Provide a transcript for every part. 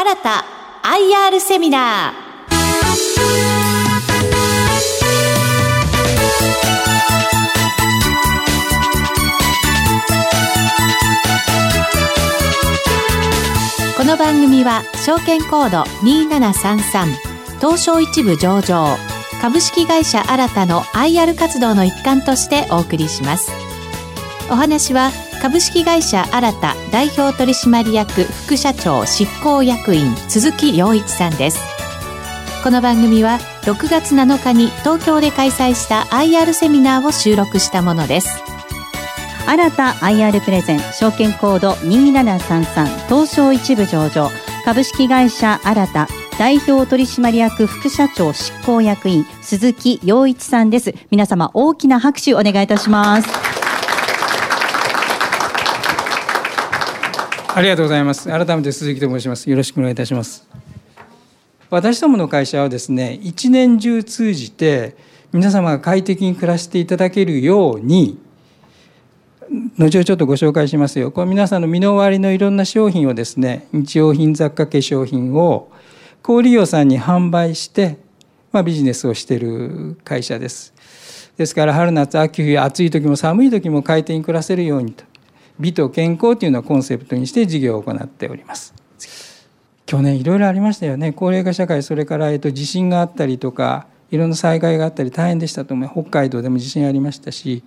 新た IR セミナー。この番組は証券コード2733東証一部上場株式会社新たの IR 活動の一環としてお送りします。お話は株式会社新た代表取締役副社長執行役員鈴木良一さんです。この番組は6月7日に東京で開催した IR セミナーを収録したものです。新た IR プレゼン証券コード2733東証一部上場。株式会社新た代表取締役副社長執行役員鈴木陽一さんです。皆様大きな拍手お願いいたします。ありがとうございます改めて鈴木と申しますよろしくお願いいたします私どもの会社はですね一年中通じて皆様が快適に暮らしていただけるように後ほどちょっとご紹介しますよ。これ皆さんの身の回りのいろんな商品をですね、日用品、雑貨、化粧品を小売業さんに販売して、まあ、ビジネスをしている会社です。ですから春夏秋冬暑い時も寒い時も快適に暮らせるようにと美と健康というのをコンセプトにして事業を行っております。去年いろいろありましたよね高齢化社会それから、えっと、地震があったりとかいろんな災害があったり大変でしたと思います北海道でも地震ありましたし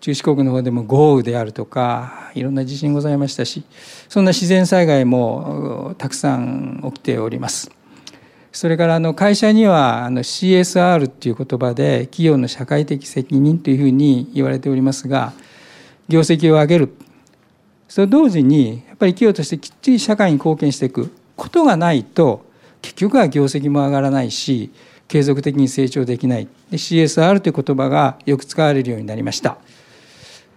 中四国の方でも豪雨であるとかいろんな地震ございましたしそんな自然災害もたくさん起きております。それからあの会社にはあの CSR っていう言葉で企業の社会的責任というふうに言われておりますが業績を上げるそれ同時にやっぱり企業としてきっちり社会に貢献していくことがないと結局は業績も上がらないし継続的に成長できない。で CSR という言葉がよく使われるようになりました。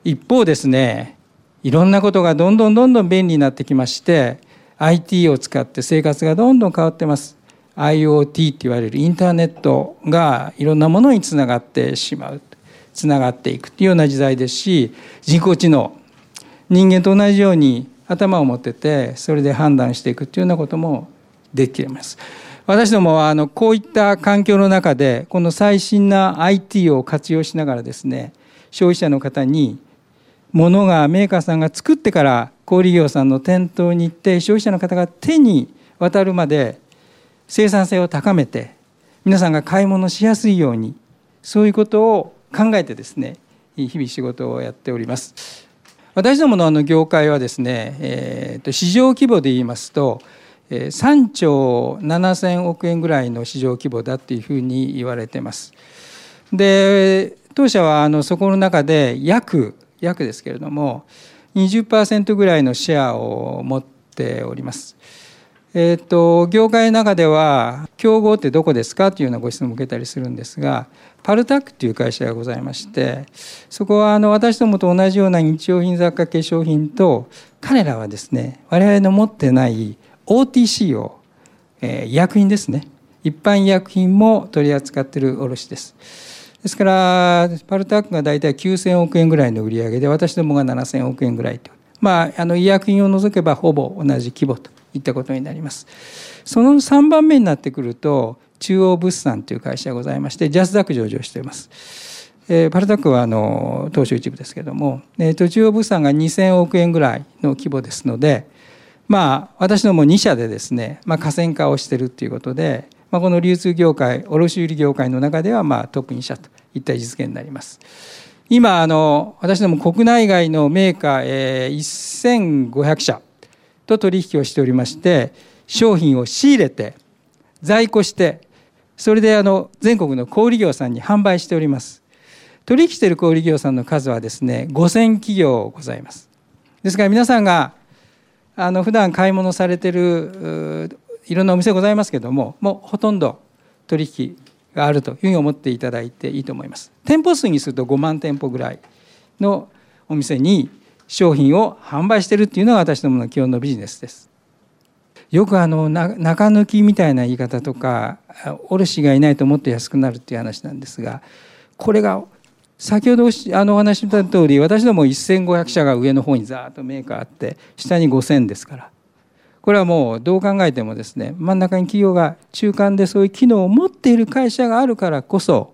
一方ですねいろんなことがどんどんどんどん便利になってきまして IT を使って生活がどんどん変わってます。IoT って言われるインターネットがいろんなものにつながってしまう。つながっていくっていうような時代ですし人工知能。人間と同じように頭を持っててそれで判断していくっていうようなこともできます。私どもはあのこういった環境の中でこの最新な IT を活用しながらですね消費者の方にものがメーカーさんが作ってから小売業さんの店頭に行って消費者の方が手に渡るまで生産性を高めて皆さんが買い物しやすいようにそういうことを考えてですね日々仕事をやっております。私どものあの業界はですね、えー、と市場規模で言いますと3兆7,000億円ぐらいの市場規模だっていうふうに言われてます。で当社はあのそこの中で約約ですけれども20%ぐらいのシェアを持っております。えーと、業界の中では競合ってどこですかというようなご質問を受けたりするんですがパルタックという会社がございましてそこはあの私どもと同じような日用品雑貨化粧品と彼らはですね我々の持ってない OTC を、えー、医薬品ですね。一般医薬品も取り扱っている卸です。ですからパルタックが大体9,000億円ぐらいの売り上げで私どもが7,000億円ぐらいと。まああの医薬品を除けばほぼ同じ規模と。いったことになります。その3番目になってくると中央物産という会社がございましてジャスダック上場しています。えー、パルタックはあの東証一部ですけども、えー、と中央物産が2,000億円ぐらいの規模ですのでまあ私ども2社でですね、まあ、河川化をしているということでまあ、この流通業界卸売業界の中ではまあトップ2社といった位置づけになります。今あの私ども国内外のメーカー、えー、1500社と取引をしておりまして商品を仕入れて在庫してそれであの全国の小売業さんに販売しております。取引している小売業さんの数はですね5000企業ございます。ですから皆さんがあの普段買い物されてるいろんなお店ございますけどももうほとんど取引があるというふうに思っていただいていいと思います。店舗数にすると5万店舗ぐらいのお店に商品を販売してるっていうのが私どもの基本のビジネスです。よくあの中抜きみたいな言い方とか卸がいないともっと安くなるっていう話なんですがこれが先ほどあのお話しした通り私ども1500社が上の方にザーッとメーカーあって下に5000ですから。これはもうどう考えてもですね真ん中に企業が中間でそういう機能を持っている会社があるからこそ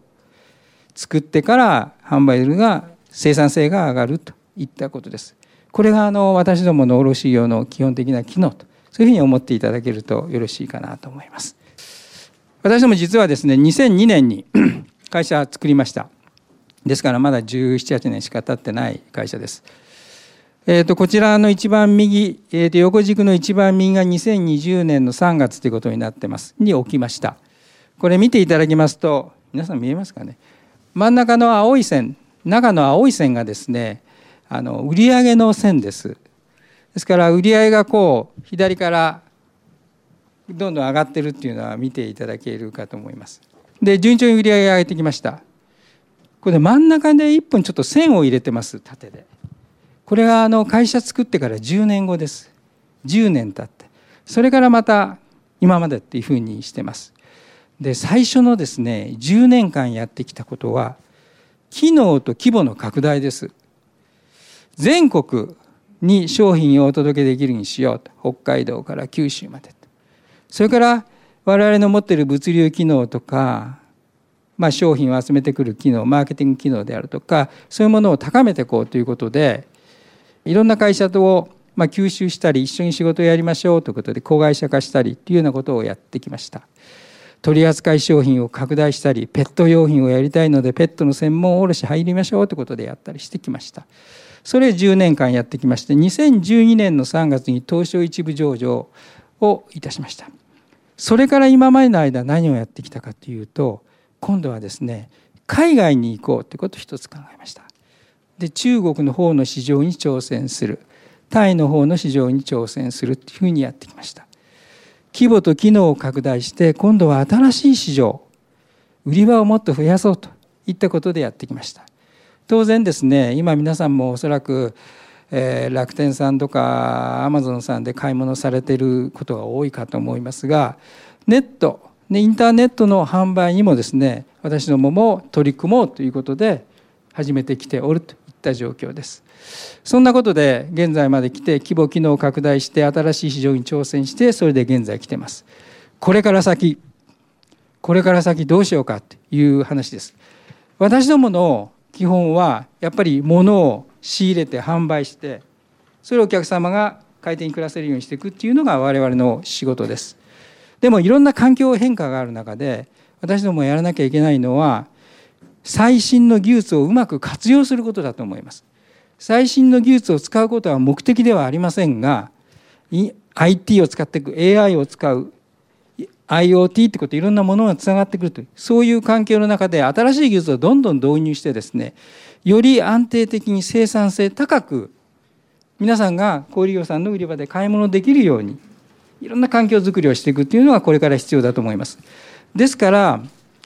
作ってから販売が生産性が上がると。いったことです。これがあの私どもの卸業の基本的な機能とそういうふうに思っていただけるとよろしいかなと思います。私ども実はですね2002年に 会社作りました。ですからまだ1718年しか経ってない会社です。えー、とこちらの一番右、えー、と横軸の一番右が2020年の3月ということになってますに起きました。これ見ていただきますと皆さん見えますかね？真ん中の青い線中の青い線がですねあの売上の線です。ですから売上がこう左からどんどん上がってるっていうのは見ていただけるかと思います。で順調に売上が上げてきました。これ真ん中で1本ちょっと線を入れてます縦で。これがあの会社作ってから10年後です。10年経ってそれからまた今までっていうふうにしてます。で最初のですね10年間やってきたことは機能と規模の拡大です。全国に商品をお届けできるにしようと北海道から九州までそれから我々の持っている物流機能とか、まあ、商品を集めてくる機能マーケティング機能であるとかそういうものを高めていこうということでいろんな会社とまあ吸収したり一緒に仕事をやりましょうということで子会社化したりっていうようなことをやってきました。取扱商品を拡大したりペット用品をやりたいのでペットの専門卸入りましょうということでやったりしてきました。それ10年間やってきまして2012年の3月に東証一部上場をいたしました。それから今までの間何をやってきたかというと今度はですね海外に行こうということを一つ考えました。で中国の方の市場に挑戦するタイの方の市場に挑戦するというふうにやってきました。規模と機能を拡大して今度は新しい市場売り場をもっと増やそうといったことでやってきました。当然ですね今皆さんもおそらく、えー、楽天さんとかアマゾンさんで買い物されていることが多いかと思いますがネットインターネットの販売にもですね私どもも取り組もうということで始めてきておるといった状況です。そんなことで現在まで来て規模機能を拡大して新しい市場に挑戦してそれで現在来てます。これから先これから先どうしようかという話です。私どもの基本はやっぱり物を仕入れて販売してそれをお客様が快適に暮らせるようにしていくっていうのが我々の仕事です。でもいろんな環境変化がある中で私どもやらなきゃいけないのは最新の技術をうまく活用することだと思います。最新の技術を使うことは目的ではありませんが IT を使っていく AI を使う IoT ってこといろんなものがつながってくるというそういう環境の中で新しい技術をどんどん導入してですねより安定的に生産性高く皆さんが小売業さんの売り場で買い物できるようにいろんな環境づくりをしていくっていうのがこれから必要だと思います。ですから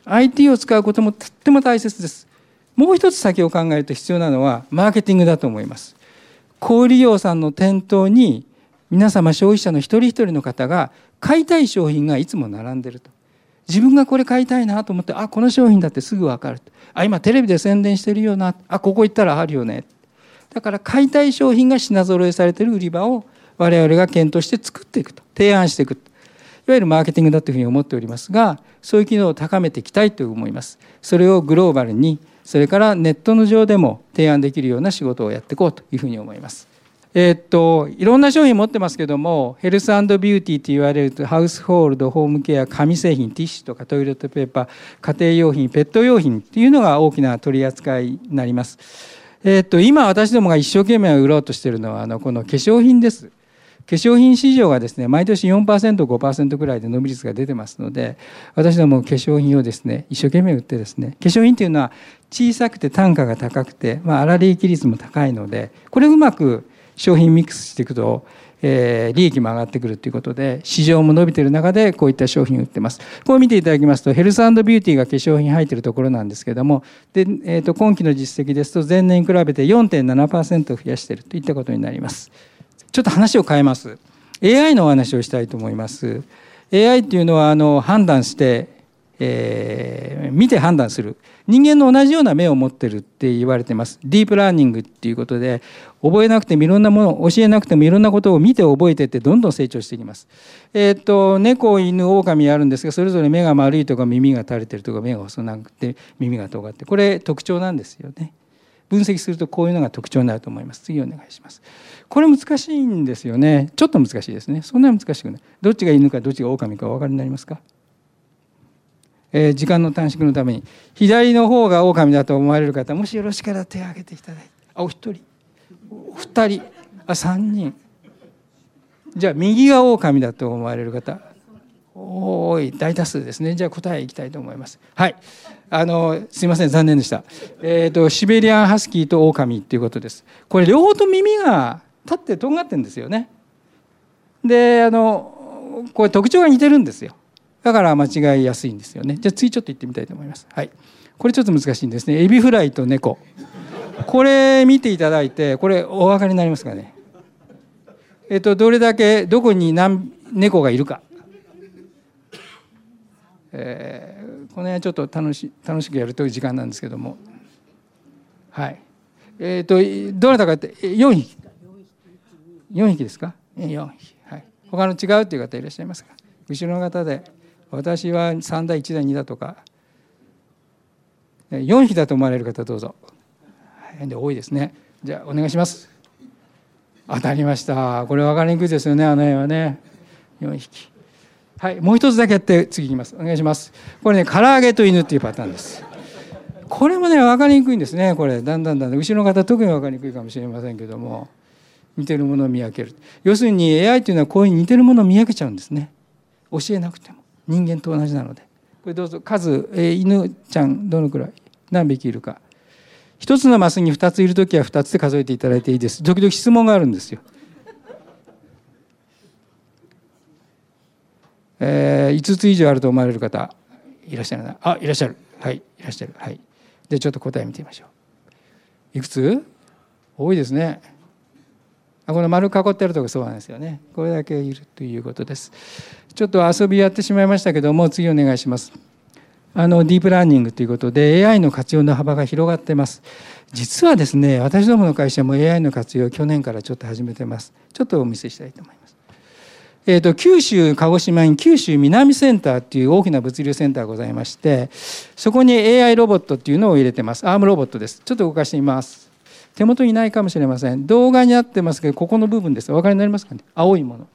IT を使うこともとっても大切です。もう一つ先を考えると必要なのはマーケティングだと思います。小売業さんの店頭に皆様消費者の一人一人の方が買いたい商品がいつも並んでると。自分がこれ買いたいなと思ってあこの商品だってすぐ分かるあ今テレビで宣伝してるよな。あここ行ったらあるよね。だから買いたい商品が品揃えされてる売り場を我々が検討して作っていくと。提案していくいわゆるマーケティングだというふうに思っておりますがそういう機能を高めていきたいと思います。それをグローバルにそれからネットの上でも提案できるような仕事をやっていこうというふうに思います。えー、っといろんな商品持ってますけどもヘルスビューティーと言われるハウスホールドホームケア紙製品ティッシュとかトイレットペーパー家庭用品ペット用品っていうのが大きな取り扱いになります。えー、っと今私どもが一生懸命売ろうとしているのはあのこの化粧品です。化粧品市場がですね毎年 4%5% ぐらいで伸び率が出てますので私ども化粧品をですね一生懸命売ってですね化粧品っていうのは小さくて単価が高くて、まあ、粗利益率も高いのでこれうまく商品ミックスしていくと、えー、利益も上がってくるということで市場も伸びている中でこういった商品を売ってます。こう見ていただきますとヘルスビューティーが化粧品入っているところなんですけどもで、えー、と今期の実績ですと前年に比べて4.7%増やしているといったことになります。ちょっと話を変えます。AI のお話をしたいと思います。AI っていうのはあの判断してえー、見て判断する。人間の同じような目を持ってるって言われてます。ディープラーニングっていうことで覚えなくてもいろんなもの教えなくてもいろんなことを見て覚えてってどんどん成長していきます。えっ、ー、と猫犬狼あるんですがそれぞれ目が丸いとか耳が垂れてるとか目が細くて耳が尖ってこれ特徴なんですよね。分析するとこういうのが特徴になると思います。次お願いします。これ難しいんですよね。ちょっと難しいですね。そんなに難しくない。どっちが犬かどっちが狼かお分かりになりますか？えー、時間の短縮のために左の方が狼だと思われる方もしよろしければ手を挙げていただいてあお一人お二人あ三人。じゃあ右が狼だと思われる方。多い大多数ですね。じゃあ答えいきたいと思います。はい。あのすいません残念でした。えっ、ー、とシベリアンハスキーと狼っていうことです。これ両方と耳が立ってとんがってんですよね。であのこれ特徴が似てるんですよ。だから間違いやすいんですよね。じゃあ次ちょっと言ってみたいと思います。はい。これちょっと難しいんですね。エビフライと猫。これ見ていただいてこれお分かりになりますかね？えっとどれだけどこに何猫がいるか。えー、この辺ちょっと楽し楽しくやるという時間なんですけども。はい。えっ、とどなたかって4匹。4匹ですか？4匹。はい。他の違うという方いらっしゃいますか？後ろの方で私は3だ1だ2だとか。4匹だと思われる方どうぞ。変で多いですね。じゃあお願いします。当たりました。これ分かりにくいですよねあの絵はね。4匹。はいもう一つだけやって次いきます。お願いします。これね唐揚げと犬っていうパターンです。これもね分かりにくいんですね。これだんだんだんだん。後ろの方特に分かりにくいかもしれませんけども。似てるものを見分ける。要するに AI というのはこういう似てるものを見分けちゃうんですね。教えなくても。人間と同じなので。これどうぞ。数、えー、犬ちゃんどのくらい何匹いるか。一つのマスに二ついる時は二つで数えていただいていいです。時々質問があるんですよ。えー、5つ以上あると思われる方いらっしゃるな。あいらっしゃる。はいいらっしゃる。はい。でちょっと答え見てみましょう。いくつ？多いですね。この丸囲ってあるとこそうなんですよね。これだけいるということです。ちょっと遊びやってしまいましたけども次お願いします。あのディープラーニングということで AI の活用の幅が広がってます。実はですね私どもの会社も AI の活用去年からちょっと始めてます。ちょっとお見せしたいと思います。えーと、九州鹿児島に九州南センターっていう大きな物流センターがございましてそこに AI ロボットっていうのを入れてます。アームロボットです。ちょっと動かしてみます。手元にないかもしれません。動画にあってますけどここの部分です。お分かりになりますかね？青いもの。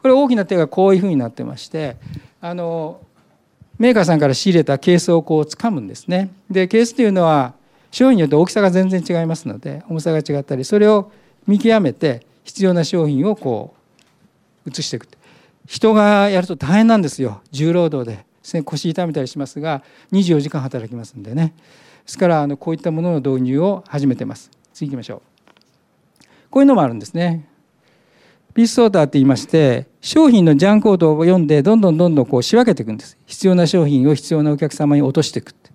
これ大きな手がこういうふうになってましてあのメーカーさんから仕入れたケースをこう掴むんですね。でケースというのは商品によって大きさが全然違いますので重さが違ったりそれを見極めて必要な商品をこう移していく人がやると大変なんですよ。重労働で。腰痛めたりしますが24時間働きますんでね。ですからあのこういったものの導入を始めてます。次行きましょう。こういうのもあるんですね。ピースソーターって言いまして商品のジャンコードを読んでどんどんどんどんこう仕分けていくんです。必要な商品を必要なお客様に落としていくって。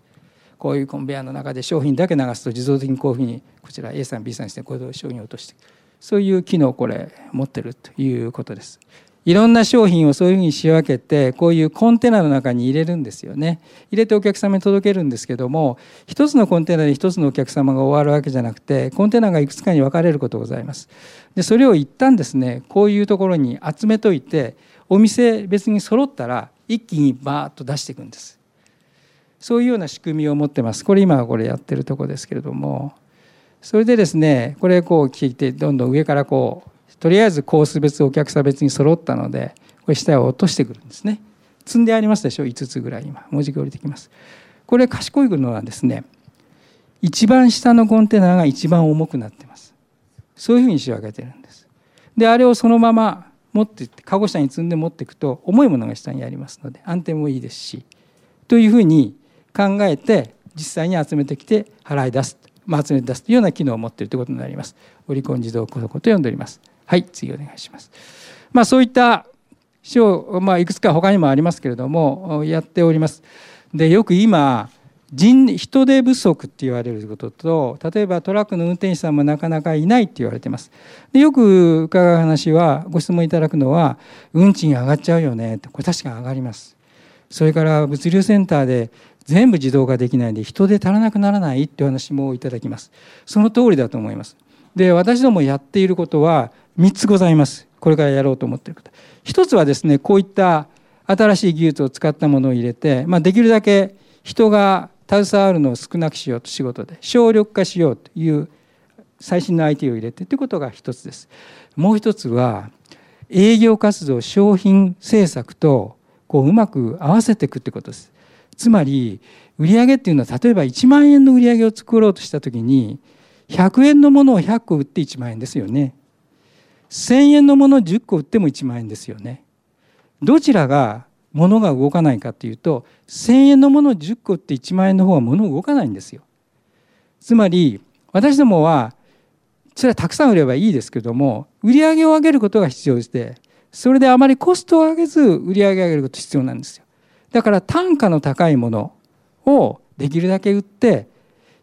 こういうコンベヤーの中で商品だけ流すと自動的にこういうふうにこちら A さん B さんしてこういう商品を落としていく。そういう機能をこれ持ってるということです。いろんな商品をそういうふうに仕分けてこういうコンテナの中に入れるんですよね。入れてお客様に届けるんですけども一つのコンテナで一つのお客様が終わるわけじゃなくてコンテナがいくつかに分かれることございます。でそれを一旦ですねこういうところに集めといてお店別に揃ったら一気にバーッと出していくんです。そういうような仕組みを持ってます。これ今これやってるとこですけれども。それでですねこれこう聞いてどんどん上からこうとりあえずコース別お客さん別に揃ったのでこれ下を落としてくるんですね。積んでありますでしょ？5つぐらい今。文字が降りてきます。これ賢いのはですね一番下のコンテナが一番重くなってます。そういうふうに仕分けてるんです。であれをそのまま持ってってカゴ下に積んで持っていくと重いものが下にありますので安定もいいですしというふうに考えて実際に集めてきて払い出す、まあ、集めて出すというような機能を持っているということになります。オリコン自動庫庫と呼んでおります。はい次お願いします。まあ、そういった書、まあ、いくつか他にもありますけれどもやっております。でよく今人人手不足って言われることと例えばトラックの運転手さんもなかなかいないって言われてますでよく伺う話はご質問いただくのは運賃上がっちゃうよねってこれ確かに上がりますそれから物流センターで全部自動化できないんで人手足らなくならないっていう話もいただきますその通りだと思いますで私どもやっていることは3つございますこれからやろうと思っていること一つはですねこういった新しい技術を使ったものを入れて、まあ、できるだけ人が携わるのを少なくしようと仕事で省力化しようという最新の IT を入れてということが一つです。もう一つは営業活動商品政策とこううまく合わせていくってことです。つまり売上っていうのは例えば1万円の売上を作ろうとした時に100円のものを100個売って1万円ですよね。1000円のもの10個売っても1万円ですよね。どちらが物が動かないかというと1,000円のもの10個売って1万円の方は物動かないんですよ。つまり私どもはそれはたくさん売ればいいですけども売り上げを上げることが必要でそれであまりコストを上げず売り上げを上げること必要なんですよ。だから単価の高いものをできるだけ売って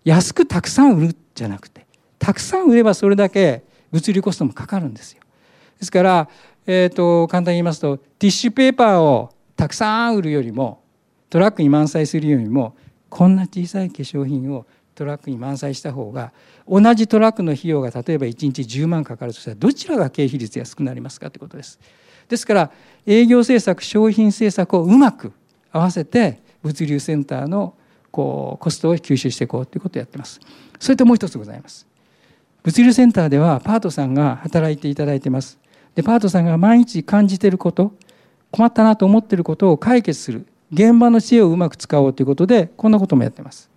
安くたくさん売るじゃなくてたくさん売ればそれだけ物流コストもかかるんですよ。ですから、えーと簡単に言いますとティッシュペーパーをたくさん売るよりもトラックに満載するよりもこんな小さい化粧品をトラックに満載した方が同じトラックの費用が例えば1日10万かかるとしたらどちらが経費率安くなりますかということです。ですから営業政策商品政策をうまく合わせて物流センターのこうコストを吸収していこうということをやってます。それともう一つございます。物流センターではパートさんが働いていただいてます。でパートさんが毎日感じていること困ったなと思っていることを解決する現場の知恵をうまく使おうということでこんなこともやってます。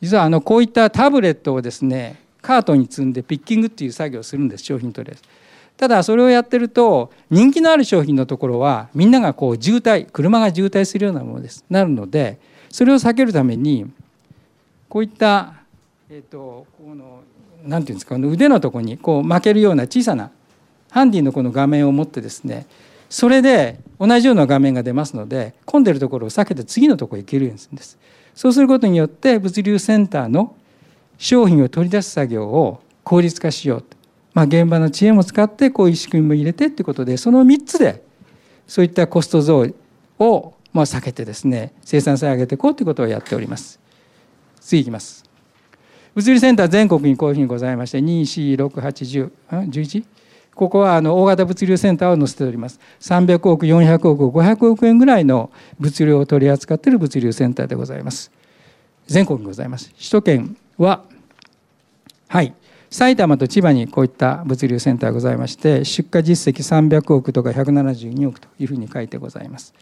実はあのこういったタブレットをですねカートに積んでピッキングっていう作業をするんです商品取り扱いただそれをやってると人気のある商品のところはみんながこう渋滞車が渋滞するようなものです。なるのでそれを避けるためにこういったえっ、とこのなんていうんですかこの腕のとこにこう巻けるような小さなハンディのこの画面を持ってですねそれで同じような画面が出ますので混んでるところを避けて次のところへ行けるようにするんです。そうすることによって物流センターの商品を取り出す作業を効率化しようと、まあ、現場の知恵も使ってこういう仕組みも入れてっていうことでその3つでそういったコスト増をまあ避けてですね生産性を上げていこうということをやっております。次いきます。物流センター全国にこういうふうにございまして2 4 6 8 1 11ここはあの大型物流センターを載せております。300億、400億、500億円ぐらいの物流を取り扱っている物流センターでございます。全国にございます。首都圏は、はい、埼玉と千葉にこういった物流センターがございまして、出荷実績300億とか172億というふうに書いてございます。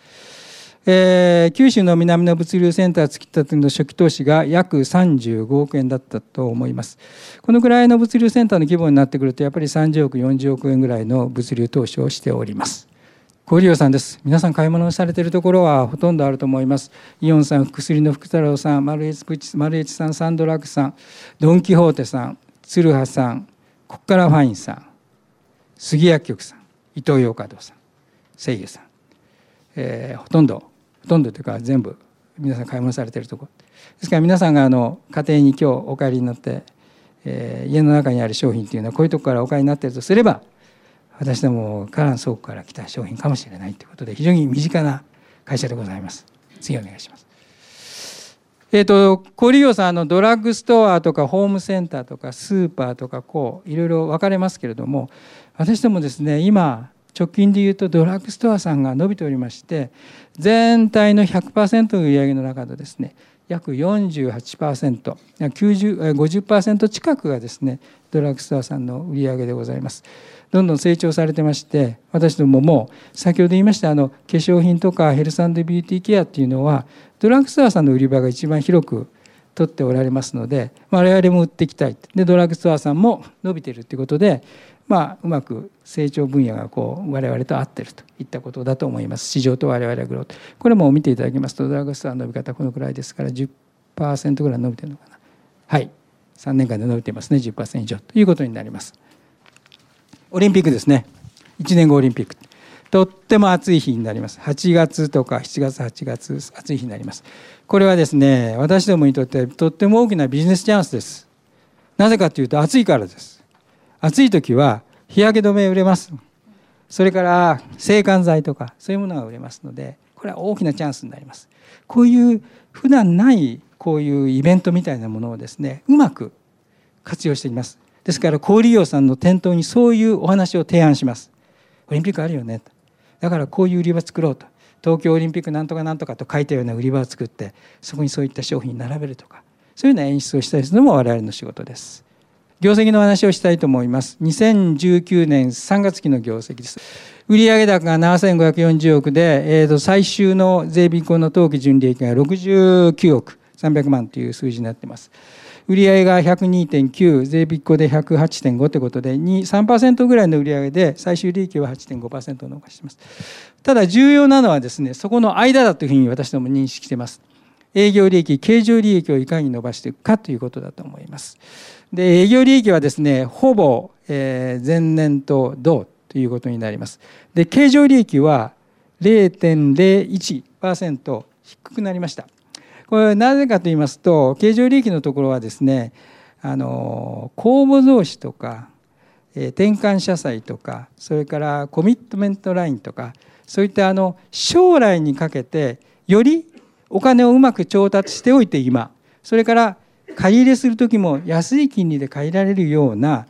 えー、九州の南の物流センター突き立ての初期投資が約35億円だったと思います。このぐらいの物流センターの規模になってくるとやっぱり30億40億円ぐらいの物流投資をしております。小売さんです。皆さん買い物をされているところはほとんどあると思います。イオンさん薬の福太郎さんマルエチプチマルエチさんサンドラックさんドン・キホーテさん鶴葉さんこっからファインさん杉薬局さん伊東洋華堂さん声優さん、えー、ほとんどほとんどというか全部皆さん買い物されてるとこですから皆さんがあの家庭に今日お帰りになって、えー、家の中にある商品っていうのはこういうとこからお帰りになってるとすれば私どもから倉庫から来た商品かもしれないということで非常に身近な会社でございます。次お願いします。えーと、小売業さんあのドラッグストアとかホームセンターとかスーパーとかこういろいろ分かれますけれども私どもですね今直近でいうとドラッグストアさんが伸びておりまして全体の100%の売上の中でですね約 48%50% 近くがですねドラッグストアさんの売り上げでございます。どんどん成長されてまして私どもも先ほど言いましたあの化粧品とかヘルスビューティーケアっていうのはドラッグストアさんの売り場が一番広く取っておられますので我々も売っていきたい。でドラッグストアさんも伸びているということでまあ、うまく成長分野がこう我々と合ってるといったことだと思います。市場と我々はグロートこれも見ていただきますとドラッグストアの伸び方このくらいですから10%ぐらい伸びてるのかな。はい。3年間で伸びてますね。10%以上ということになります。オリンピックですね。1年後オリンピック。とっても暑い日になります。8月とか7月8月暑い日になります。これはですね私どもにとってとっても大きなビジネスチャンスです。なぜかというと暑いからです。暑い時は日焼け止め売れます。それから制汗剤とかそういうものが売れますのでこれは大きなチャンスになります。こういう普段ないこういうイベントみたいなものをですねうまく活用しています。ですから小売業さんの店頭にそういうお話を提案します。オリンピックあるよね。とだからこういう売り場作ろうと。東京オリンピックなんとかなんとかと書いたような売り場を作ってそこにそういった商品並べるとかそういうような演出をしたりするのも我々の仕事です。業績の話をしたいと思います。2019年3月期の業績です。売上高が7540億で、えー、と最終の税引後の当期純利益が69億300万という数字になっています。売上が102.9税引後で108.5ということで3%ぐらいの売上で最終利益は8.5%増加しています。ただ重要なのはですねそこの間だというふうに私ども認識しています。営業利益経常利益をいかに伸ばしていくかということだと思います。で営業利益はですねほぼ、え前年と同ということになります。で経常利益は0.01%低くなりました。これなぜかと言いますと経常利益のところはですねあの公募増資とか転換社債とかそれからコミットメントラインとかそういったあの将来にかけてよりお金をうまく調達しておいて今それから借り入れする時も安い金利で借りられるような、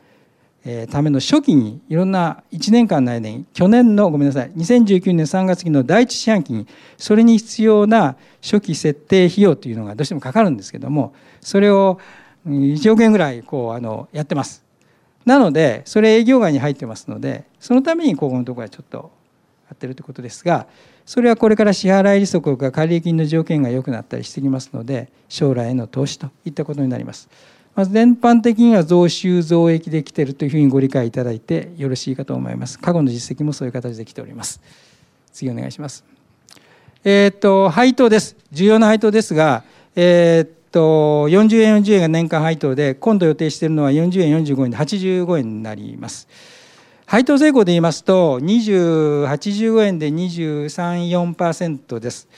え、ための初期にいろんな1年間の間に去年のごめんなさい2019年3月期の第一四半期にそれに必要な初期設定費用というのがどうしてもかかるんですけどもそれを1億円ぐらいこうあのやってます。なのでそれ営業外に入ってますのでそのためにここのところはちょっとやってるということですがそれはこれから支払い利息が借入金の条件が良くなったりしてきますので将来への投資といったことになります。まず全般的には増収増益できているというふうにご理解いただいてよろしいかと思います。過去の実績もそういう形で来ております。次お願いします。えー、っと配当です。重要な配当ですが、えー、っと40円40円が年間配当で今度予定しているのは40円45円で85円になります。配当成功で言いますと2085円で234%です。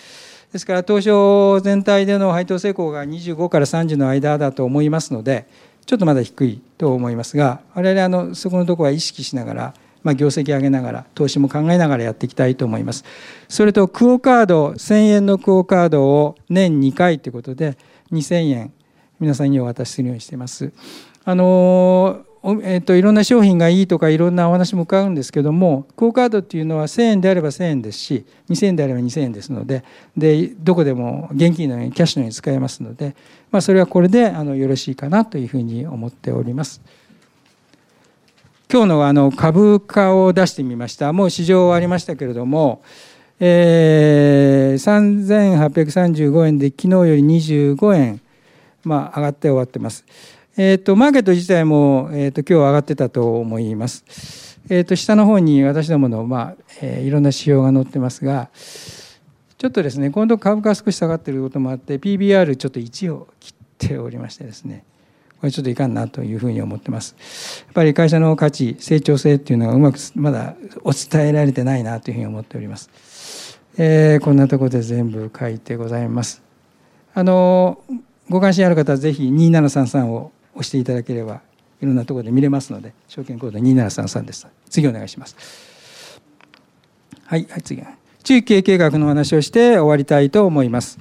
ですから東証全体での配当成功が25から30の間だと思いますのでちょっとまだ低いと思いますが我々あのそこのところは意識しながら、まあ、業績上げながら投資も考えながらやっていきたいと思います。それとクオカード1000円のクオカードを年2回ということで2000円皆さんにお渡しするようにしています。あのえーと、いろんな商品がいいとかいろんなお話も伺うんですけどもクオ・カードっていうのは1,000円であれば1,000円ですし2,000円であれば2,000円ですのででどこでも現金のようにキャッシュのように使えますので、まあ、それはこれであのよろしいかなというふうに思っております。今日のあの株価を出してみましたもう市場終わりましたけれども、えー、3835円で昨日より25円、まあ、上がって終わってます。えーと、マーケット自体も、えーと、今日上がってたと思います。えーと、下の方に私どもの、まあえー、いろんな指標が載ってますがちょっとですね今度株価少し下がっていることもあって PBR ちょっと1を切っておりましてですねこれちょっといかんなというふうに思ってます。やっぱり会社の価値成長性っていうのがうまくまだお伝えられてないなというふうに思っております。えー、こんなところで全部書いてございます。あのご関心ある方はぜひ2733を押していただければいろんなところで見れますので証券コード2733です次お願いします。はい、はい、次。中期経営計画の話をして終わりたいと思います。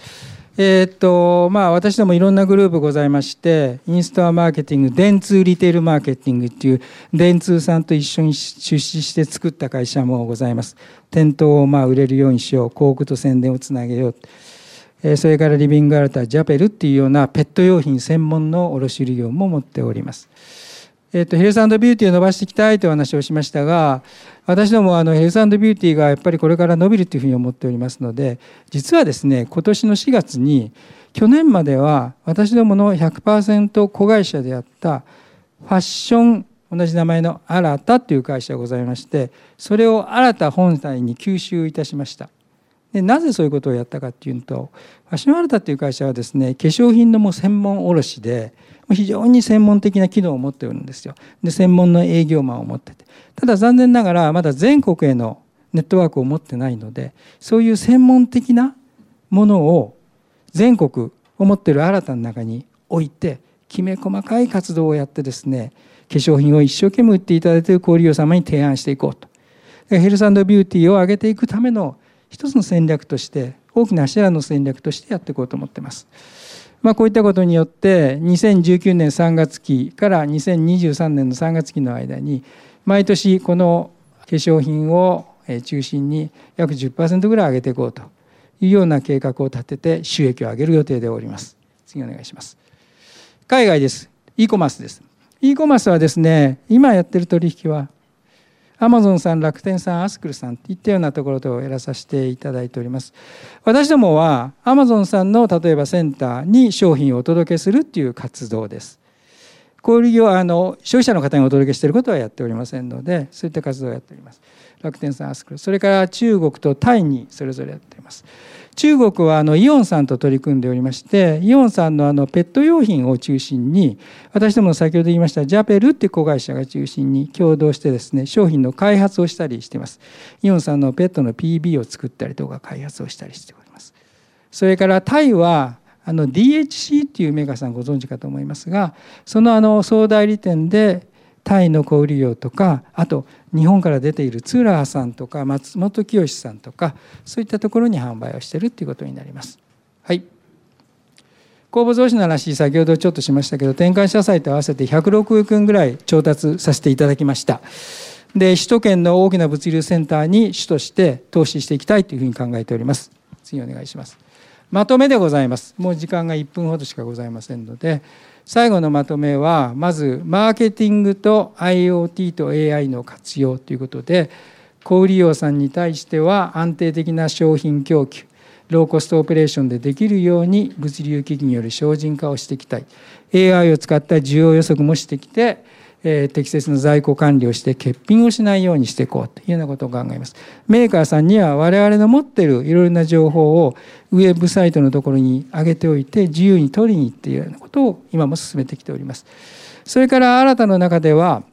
えー、っとまあ私どもいろんなグループございましてインストアマーケティング電通リテールマーケティングっていう電通さんと一緒に出資して作った会社もございます。店頭をまあ売れるようにしよう広告と宣伝をつなげよう。それからリビングアルタジャペルっていうようなペット用品専門の卸売業も持っております。えっと、ヘルスビューティーを伸ばしていきたいという話をしましたが私どもあのヘルスビューティーがやっぱりこれから伸びるというふうに思っておりますので実はですね今年の4月に去年までは私どもの100%子会社であったファッション同じ名前の新たという会社がございましてそれを新た本体に吸収いたしました。でなぜそういうことをやったかっていうとファションアルタっていう会社はですね化粧品のもう専門卸で非常に専門的な機能を持っているんですよ。で専門の営業マンを持ってて。ただ残念ながらまだ全国へのネットワークを持ってないのでそういう専門的なものを全国を持っている新たな中に置いてきめ細かい活動をやってですね化粧品を一生懸命売っていただいている小売業様に提案していこうと。ヘルスビューティーを上げていくための一つの戦略として大きな柱の戦略としてやっていこうと思っています。まあ、こういったことによって2019年3月期から2023年の3月期の間に毎年この化粧品を中心に約10%ぐらい上げていこうというような計画を立てて収益を上げる予定でおります。次お願いします。海外です。e コマースです。e コマースはですね、今やってる取引はアマゾンさん、楽天さん、アスクルさんといったようなところとやらさせていただいております。私どもはアマゾンさんの例えばセンターに商品をお届けするっていう活動です。小売業あの消費者の方にお届けしていることはやっておりませんのでそういった活動をやっております。楽天さん、アスクルそれから中国とタイにそれぞれやっています。中国はあのイオンさんと取り組んでおりましてイオンさんのあのペット用品を中心に私ども先ほど言いましたジャペルっていう子会社が中心に共同してですね商品の開発をしたりしていますイオンさんのペットの PB を作ったりとか開発をしたりしておりますそれからタイはあの DHC っていうメーカーさんご存知かと思いますがそのあの総代理店でタイの小売業とかあと日本から出ているツーラーさんとか松本清さんとかそういったところに販売をしているということになります。はい。公募増資の話先ほどちょっとしましたけど転換社債と合わせて106億円ぐらい調達させていただきました。で首都圏の大きな物流センターに主として投資していきたいというふうに考えております。次お願いします。まとめでございます。もう時間が1分ほどしかございませんので最後のまとめはまずマーケティングと IoT と AI の活用ということで小売業さんに対しては安定的な商品供給ローコストオペレーションでできるように物流機器による精進化をしていきたい。AI を使った需要予測もしてきてえ適切な在庫管理をして欠品をしないようにしていこうというようなことを考えます。メーカーさんには我々の持っているいろいろな情報をウェブサイトのところに上げておいて自由に取りに行っているようなことを今も進めてきております。それから新たな中では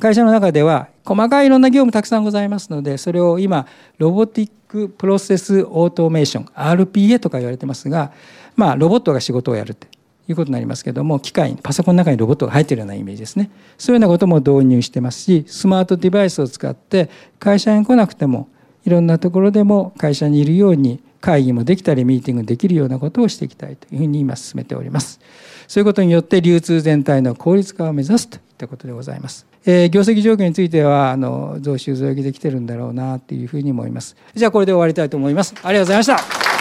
会社の中では細かいいろんな業務たくさんございますのでそれを今ロボティックプロセスオートメーション RPA とか言われてますがまあロボットが仕事をやるっていうことになりますけども機械パソコンの中にロボットが入っているようなイメージですね。そういうようなことも導入してますしスマートデバイスを使って会社に来なくてもいろんなところでも会社にいるように会議もできたりミーティングできるようなことをしていきたいというふうに今進めております。そういうことによって流通全体の効率化を目指すといったことでございます、えー、業績状況についてはあの増収増益できてるんだろうなというふうに思います。じゃあこれで終わりたいと思います。ありがとうございました。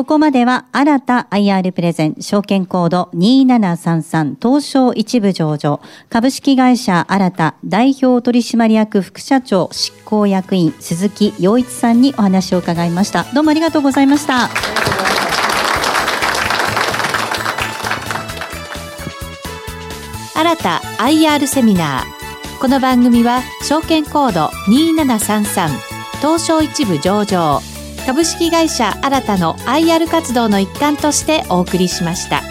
ここまでは新た IR プレゼン証券コード2733東証一部上場。株式会社新た代表取締役副社長執行役員鈴木陽一さんにお話を伺いました。どうもありがとうございました。新た IR セミナー。この番組は証券コード2733東証一部上場。株式会社新たの IR 活動の一環としてお送りしました。